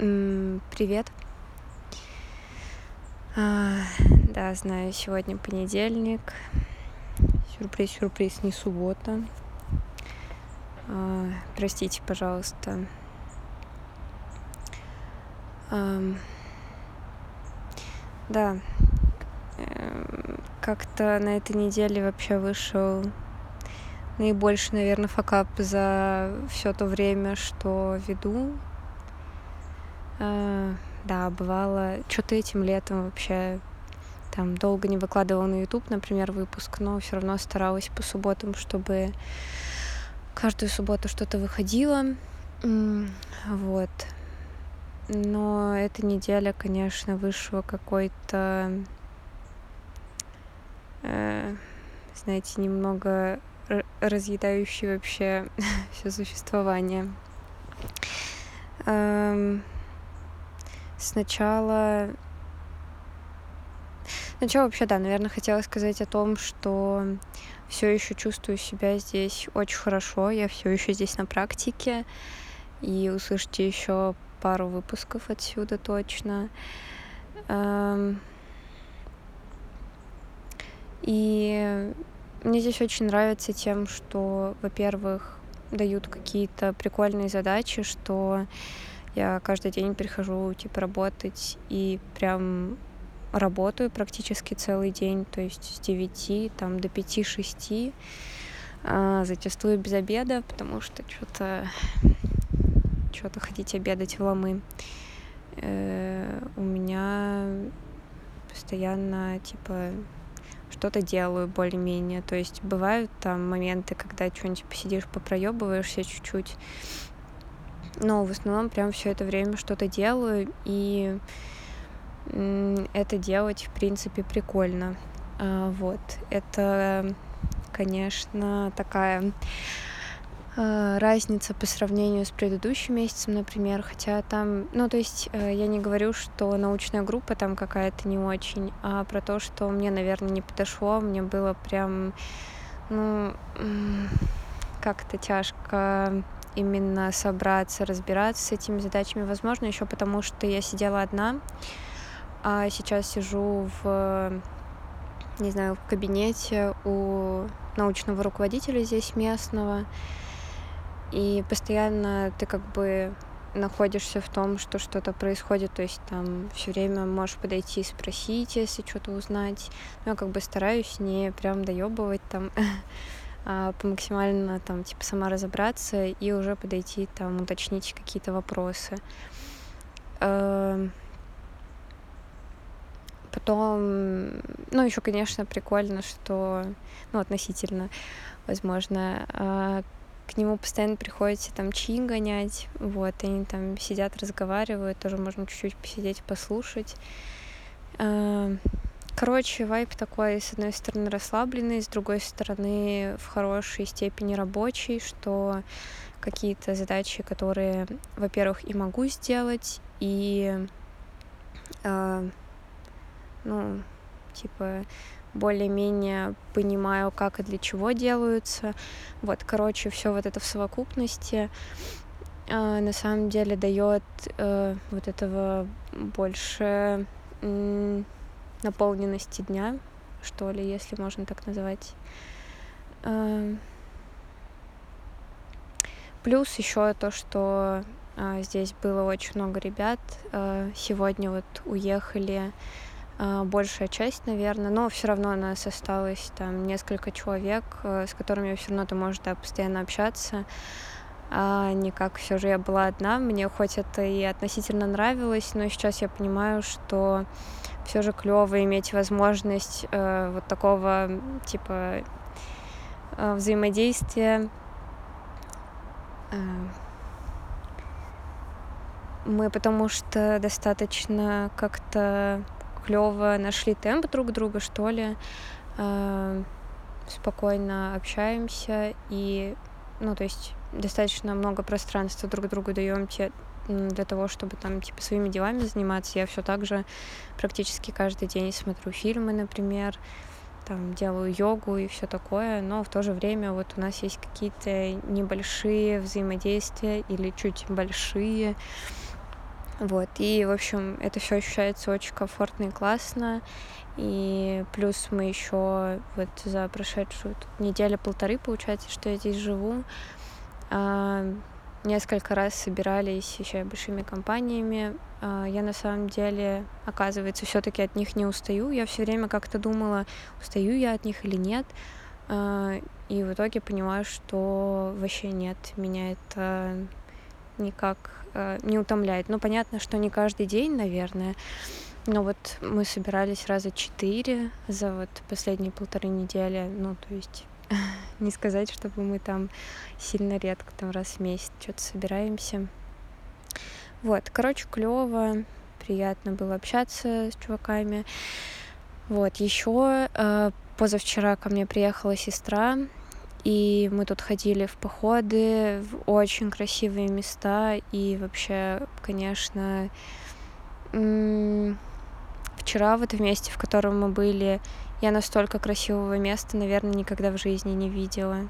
Привет. А, да, знаю, сегодня понедельник. Сюрприз, сюрприз, не суббота. А, простите, пожалуйста. А, да, эм, как-то на этой неделе вообще вышел наибольший, наверное, факап за все то время, что веду да, бывало, что-то этим летом вообще там долго не выкладывала на YouTube, например, выпуск, но все равно старалась по субботам, чтобы каждую субботу что-то выходило. Вот. Но эта неделя, конечно, вышла какой-то, э, знаете, немного разъедающий вообще все существование. Эм, Сначала... Сначала вообще, да, наверное, хотела сказать о том, что все еще чувствую себя здесь очень хорошо, я все еще здесь на практике, и услышите еще пару выпусков отсюда точно. Эм, и мне здесь очень нравится тем, что, во-первых, дают какие-то прикольные задачи, что я каждый день прихожу, типа, работать и прям работаю практически целый день, то есть с 9 там, до 5-6, а, зачастую без обеда, потому что что-то что-то ходить обедать в ломы. Э, у меня постоянно, типа, что-то делаю более-менее. То есть бывают там моменты, когда что-нибудь посидишь, попроебываешься чуть-чуть, но в основном прям все это время что-то делаю, и это делать, в принципе, прикольно. А, вот. Это, конечно, такая а, разница по сравнению с предыдущим месяцем, например, хотя там, ну, то есть э, я не говорю, что научная группа там какая-то не очень, а про то, что мне, наверное, не подошло, мне было прям, ну, как-то тяжко именно собраться, разбираться с этими задачами. Возможно, еще потому, что я сидела одна, а сейчас сижу в, не знаю, в кабинете у научного руководителя здесь местного, и постоянно ты как бы находишься в том, что что-то происходит, то есть там все время можешь подойти и спросить, если что-то узнать. Но я как бы стараюсь не прям доебывать там максимально там типа сама разобраться и уже подойти там уточнить какие-то вопросы. Эм, потом, ну, еще, конечно, прикольно, что, ну, относительно, возможно, а, к нему постоянно приходится там чаи гонять, вот, они там сидят, разговаривают, тоже можно чуть-чуть посидеть, послушать. Короче, вайп такой, с одной стороны, расслабленный, с другой стороны, в хорошей степени рабочий, что какие-то задачи, которые, во-первых, и могу сделать, и, э, ну, типа, более-менее понимаю, как и для чего делаются. Вот, короче, все вот это в совокупности э, на самом деле дает э, вот этого больше наполненности дня, что ли, если можно так назвать. Эм, плюс еще то, что а, здесь было очень много ребят. А, сегодня вот уехали а, большая часть, наверное, но все равно у нас осталось там несколько человек, с которыми все равно ты можешь да, постоянно общаться. А не как все же я была одна. Мне хоть это и относительно нравилось, но сейчас я понимаю, что все же клево иметь возможность э, вот такого типа э, взаимодействия. Э, мы потому что достаточно как-то клево нашли темп друг друга, что ли. Э, спокойно общаемся и, ну, то есть достаточно много пространства друг другу даем те, для того, чтобы там типа своими делами заниматься. Я все так же практически каждый день смотрю фильмы, например, там делаю йогу и все такое, но в то же время вот у нас есть какие-то небольшие взаимодействия или чуть большие Вот, и, в общем, это все ощущается очень комфортно и классно. И плюс мы еще вот за прошедшую неделю-полторы, получается, что я здесь живу, а, несколько раз собирались еще и большими компаниями. А, я на самом деле, оказывается, все-таки от них не устаю. Я все время как-то думала, устаю я от них или нет. А, и в итоге понимаю, что вообще нет, меня это никак э, не утомляет. Ну, понятно, что не каждый день, наверное, но вот мы собирались раза четыре за вот последние полторы недели, ну, то есть не сказать, чтобы мы там сильно редко, там раз в месяц что-то собираемся. Вот, короче, клево, приятно было общаться с чуваками. Вот, еще э, позавчера ко мне приехала сестра, и мы тут ходили в походы, в очень красивые места. И вообще, конечно, вчера вот в месте, в котором мы были, я настолько красивого места, наверное, никогда в жизни не видела.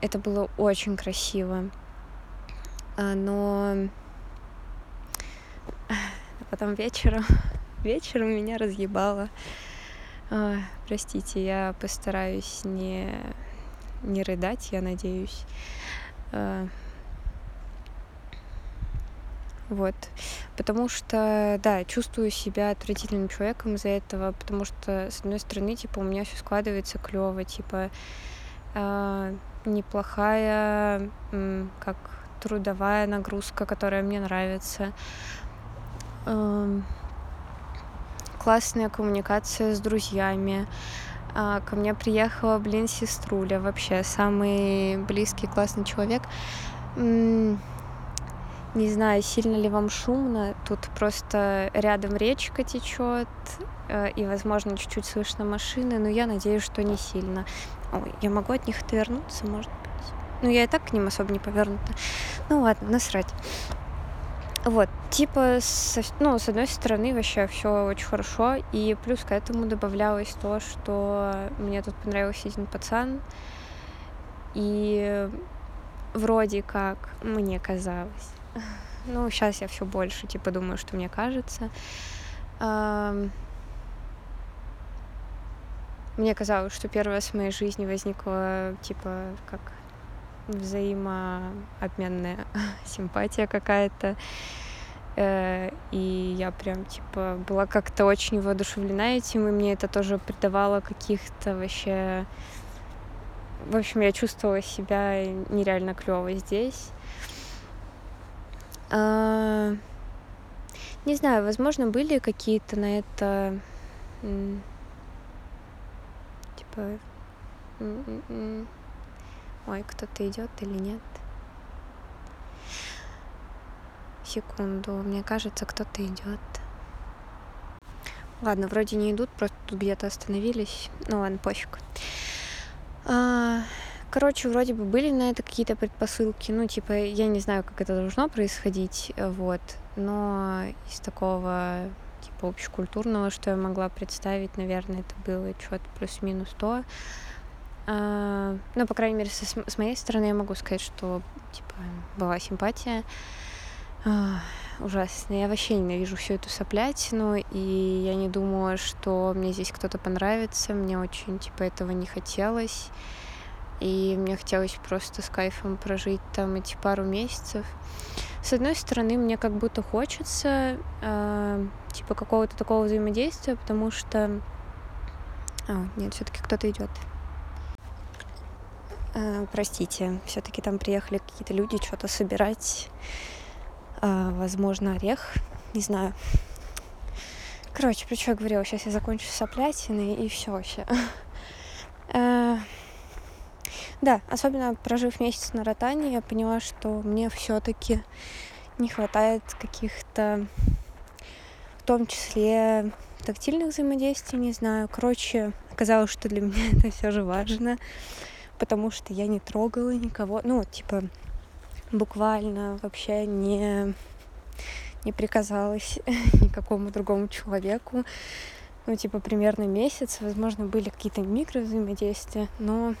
Это было очень красиво. А, но потом вечером, вечером меня разъебало. А, простите, я постараюсь не, не рыдать, я надеюсь. Вот. Потому что, да, чувствую себя отвратительным человеком из-за этого, потому что, с одной стороны, типа, у меня все складывается клево, типа, э, неплохая, э, как трудовая нагрузка, которая мне нравится. Э, классная коммуникация с друзьями. А, ко мне приехала, блин, сеструля, вообще самый близкий классный человек. Не знаю, сильно ли вам шумно. Тут просто рядом речка течет, э, и, возможно, чуть-чуть слышно машины, но я надеюсь, что не сильно. Ой, я могу от них отвернуться, может быть. Ну, я и так к ним особо не повернута. Ну ладно, насрать. Вот, типа, с, ну, с одной стороны, вообще все очень хорошо, и плюс к этому добавлялось то, что мне тут понравился один пацан, и вроде как мне казалось, ну, сейчас я все больше, типа, думаю, что мне кажется, мне казалось, что раз в моей жизни возникла, типа, как взаимообменная симпатия какая-то. Э, и я прям, типа, была как-то очень воодушевлена этим, и мне это тоже придавало каких-то вообще... В общем, я чувствовала себя нереально клево здесь. А... Не знаю, возможно, были какие-то на это... Типа... Ой, кто-то идет или нет? Секунду, мне кажется, кто-то идет. Ладно, вроде не идут, просто тут где-то остановились. Ну ладно, пофиг. А, короче, вроде бы были на это какие-то предпосылки. Ну, типа, я не знаю, как это должно происходить, вот. Но из такого типа общекультурного, что я могла представить, наверное, это было что-то плюс-минус то. А, ну, по крайней мере, со, с моей стороны я могу сказать, что, типа, была симпатия. А, ужасно. Я вообще ненавижу всю эту соплятину, и я не думала, что мне здесь кто-то понравится. Мне очень, типа, этого не хотелось. И мне хотелось просто с кайфом прожить там эти пару месяцев. С одной стороны, мне как будто хочется, э, типа, какого-то такого взаимодействия, потому что... А, нет, все-таки кто-то идет. Э, простите, все-таки там приехали какие-то люди что-то собирать. Э, возможно, орех, не знаю. Короче, про что я говорила, сейчас я закончу с соплятиной и все вообще. Да, особенно прожив месяц на ротане, я поняла, что мне все-таки не хватает каких-то, в том числе тактильных взаимодействий, не знаю. Короче, оказалось, что для меня это все же важно потому что я не трогала никого, ну, типа, буквально вообще не, не приказалась никакому другому человеку. Ну, типа, примерно месяц, возможно, были какие-то микровзаимодействия, но...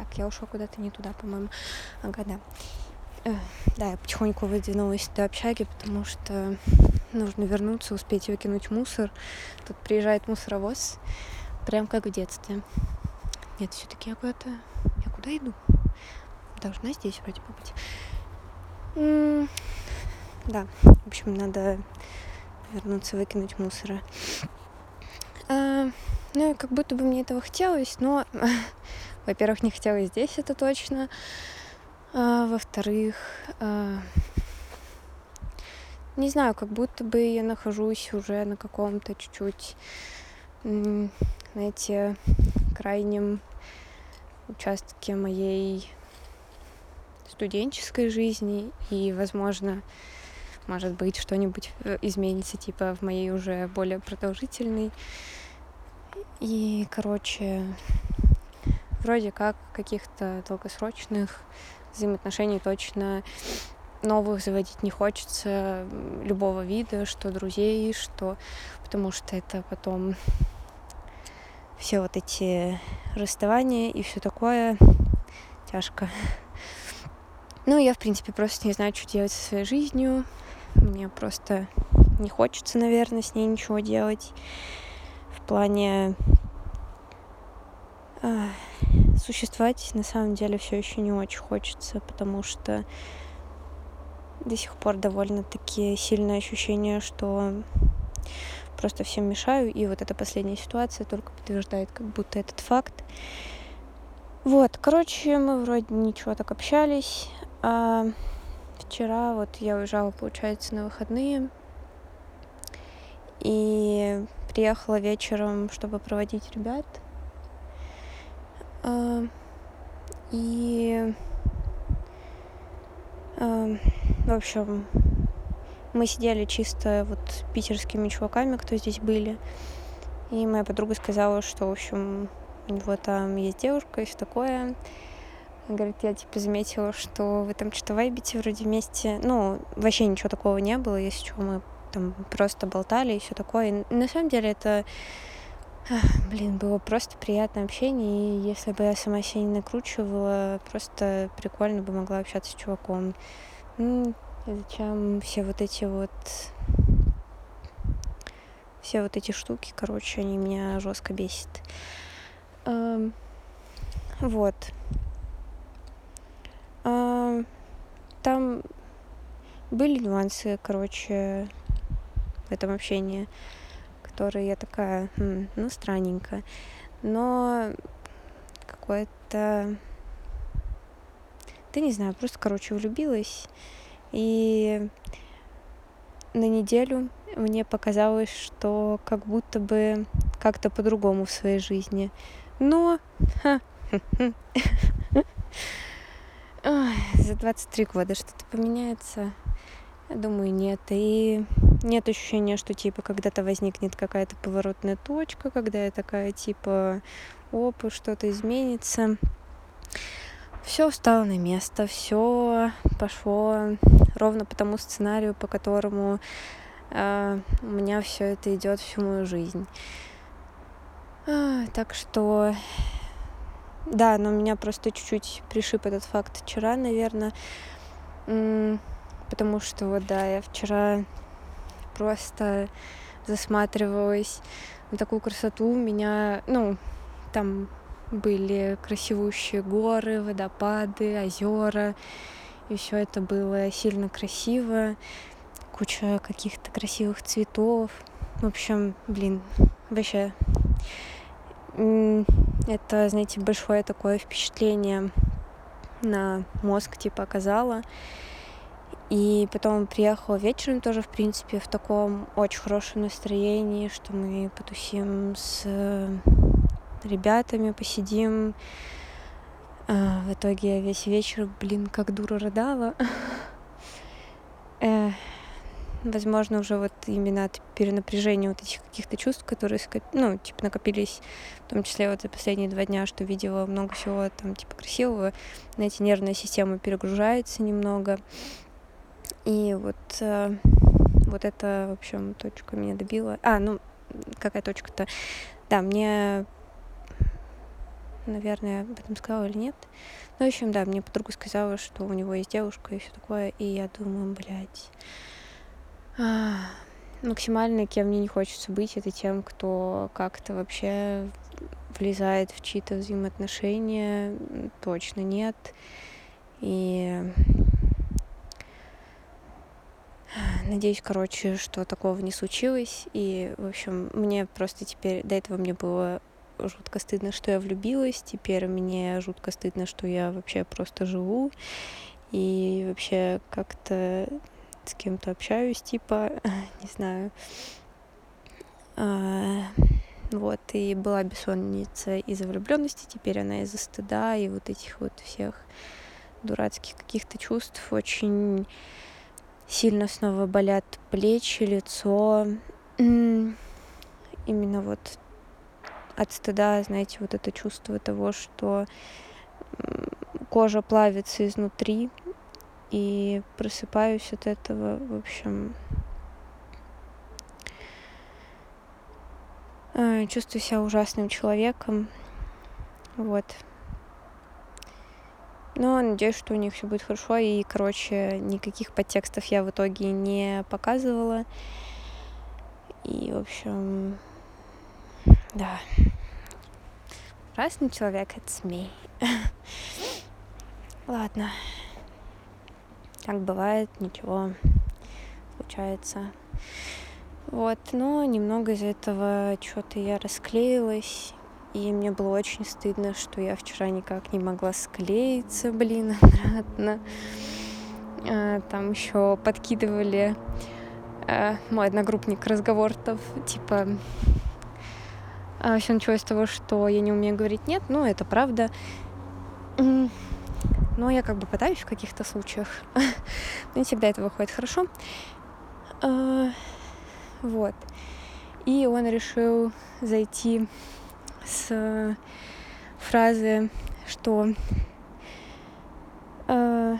Так, я ушла куда-то не туда, по-моему. Ага, да. да, я потихоньку выдвинулась до общаги, потому что нужно вернуться, успеть выкинуть мусор. Тут приезжает мусоровоз, прям как в детстве. Нет, все-таки я куда-то... Я куда иду? Должна здесь вроде бы быть. М -м да, в общем, надо вернуться, выкинуть мусора. А, ну, как будто бы мне этого хотелось, но, во-первых, не хотелось здесь, это точно. А, во-вторых, а, не знаю, как будто бы я нахожусь уже на каком-то чуть-чуть, знаете, крайнем участке моей студенческой жизни, и, возможно, может быть, что-нибудь э, изменится, типа, в моей уже более продолжительной. И, короче, вроде как каких-то долгосрочных взаимоотношений точно новых заводить не хочется любого вида, что друзей, что... Потому что это потом все вот эти расставания и все такое тяжко. Ну, я, в принципе, просто не знаю, что делать со своей жизнью. Мне просто не хочется, наверное, с ней ничего делать. В плане существовать на самом деле все еще не очень хочется, потому что до сих пор довольно-таки сильное ощущение, что просто всем мешаю, и вот эта последняя ситуация только подтверждает как будто этот факт. Вот, короче, мы вроде ничего так общались. А вчера вот я уезжала, получается, на выходные. И приехала вечером, чтобы проводить ребят. А, и а, в общем, мы сидели чисто вот питерскими чуваками, кто здесь были. И моя подруга сказала, что, в общем, у него там есть девушка и все такое. Говорит, я типа заметила, что вы там что-то вайбите вроде вместе. Ну, вообще ничего такого не было, если что, мы там просто болтали и все такое. И на самом деле это, блин, было просто приятное общение. И если бы я сама себя не накручивала, просто прикольно бы могла общаться с чуваком. Ну, зачем все вот эти вот все вот эти штуки, короче, они меня жестко бесят. Эм, вот. Эм, там были нюансы, короче, в этом общении, которые я такая, хм, ну, странненько. Но какое-то да не знаю, просто, короче, влюбилась. И на неделю мне показалось, что как будто бы как-то по-другому в своей жизни. Но за 23 года что-то поменяется. Я думаю, нет. И нет ощущения, что типа когда-то возникнет какая-то поворотная точка, когда я такая типа, оп, что-то изменится все встало на место, все пошло ровно по тому сценарию, по которому э, у меня все это идет всю мою жизнь. А, так что да, но меня просто чуть-чуть пришиб этот факт вчера, наверное, потому что вот да, я вчера просто засматривалась на такую красоту. Меня, ну, там были красивущие горы, водопады, озера. И все это было сильно красиво. Куча каких-то красивых цветов. В общем, блин, вообще это, знаете, большое такое впечатление на мозг, типа, оказало. И потом приехала вечером тоже, в принципе, в таком очень хорошем настроении, что мы потусим с ребятами посидим. А, в итоге я весь вечер, блин, как дура рыдала. э, возможно, уже вот именно от перенапряжения вот этих каких-то чувств, которые, ну, типа, накопились, в том числе вот за последние два дня, что видела много всего там, типа, красивого, знаете, нервная система перегружается немного. И вот, э, вот это, в общем, точка меня добила. А, ну, какая точка-то? Да, мне наверное, об этом сказала или нет. Ну, в общем, да, мне подруга сказала, что у него есть девушка и все такое, и я думаю, блядь, а, максимально кем мне не хочется быть, это тем, кто как-то вообще влезает в чьи-то взаимоотношения, точно нет. И надеюсь, короче, что такого не случилось. И, в общем, мне просто теперь... До этого мне было жутко стыдно, что я влюбилась. Теперь мне жутко стыдно, что я вообще просто живу. И вообще как-то с кем-то общаюсь, типа, не знаю. А, вот, и была бессонница из-за влюбленности, теперь она из-за стыда и вот этих вот всех дурацких каких-то чувств. Очень сильно снова болят плечи, лицо. Именно вот от стыда, знаете, вот это чувство того, что кожа плавится изнутри, и просыпаюсь от этого, в общем, э, чувствую себя ужасным человеком, вот. Но надеюсь, что у них все будет хорошо, и, короче, никаких подтекстов я в итоге не показывала. И, в общем, да. Разный человек, it's me. Ладно. Так бывает, ничего, случается. Вот, но немного из этого что-то я расклеилась, и мне было очень стыдно, что я вчера никак не могла склеиться, блин, обратно. А, там еще подкидывали а, мой одногруппник разговоров, типа а, все началось с того, что я не умею говорить нет, ну это правда. Но я как бы пытаюсь в каких-то случаях. Но не всегда это выходит хорошо. Вот. И он решил зайти с фразы, что... А,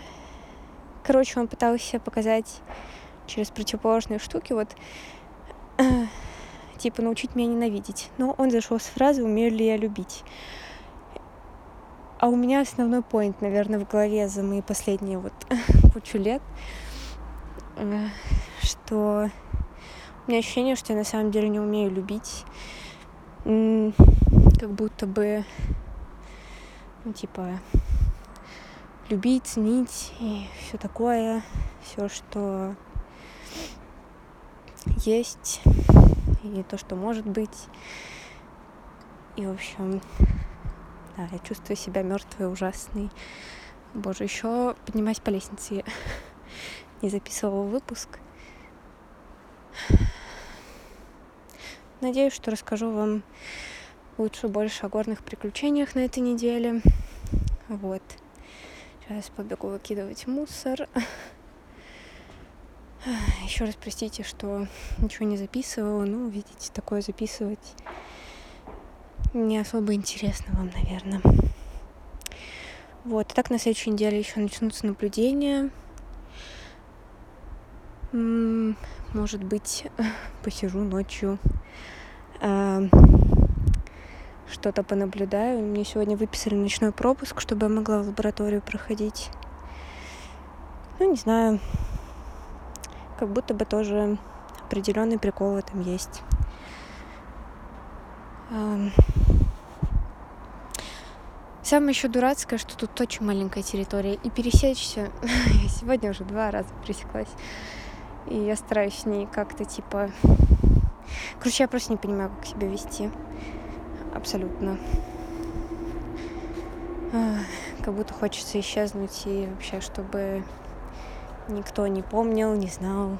короче, он пытался показать через противоположные штуки, вот, типа, научить меня ненавидеть. Но он зашел с фразы «умею ли я любить?». А у меня основной поинт, наверное, в голове за мои последние вот кучу лет, э, что у меня ощущение, что я на самом деле не умею любить. Как будто бы, ну, типа, любить, ценить и все такое, все, что есть, и то, что может быть. И, в общем, да, я чувствую себя мертвой, ужасной. Боже, еще поднимаясь по лестнице не записывала выпуск. Надеюсь, что расскажу вам лучше больше о горных приключениях на этой неделе. Вот. Сейчас побегу выкидывать мусор. Еще раз простите, что ничего не записывала. Ну, видите, такое записывать не особо интересно вам, наверное. Вот, и так на следующей неделе еще начнутся наблюдения. Может быть, посижу ночью, а, что-то понаблюдаю. Мне сегодня выписали ночной пропуск, чтобы я могла в лабораторию проходить. Ну, не знаю, как будто бы тоже определенный прикол в этом есть. Самое еще дурацкое, что тут очень маленькая территория. И пересечься... я сегодня уже два раза пересеклась. И я стараюсь с ней как-то типа... Короче, я просто не понимаю, как себя вести. Абсолютно. Как будто хочется исчезнуть и вообще, чтобы никто не помнил, не знал.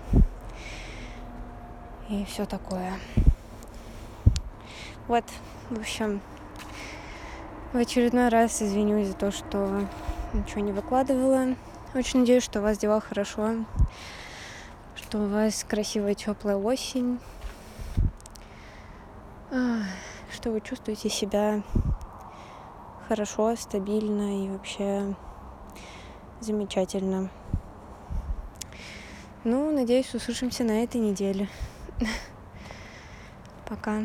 И все такое. Вот, в общем, в очередной раз извинюсь за то, что ничего не выкладывала. Очень надеюсь, что у вас дела хорошо, что у вас красивая теплая осень, что вы чувствуете себя хорошо, стабильно и вообще замечательно. Ну, надеюсь, услышимся на этой неделе. Пока.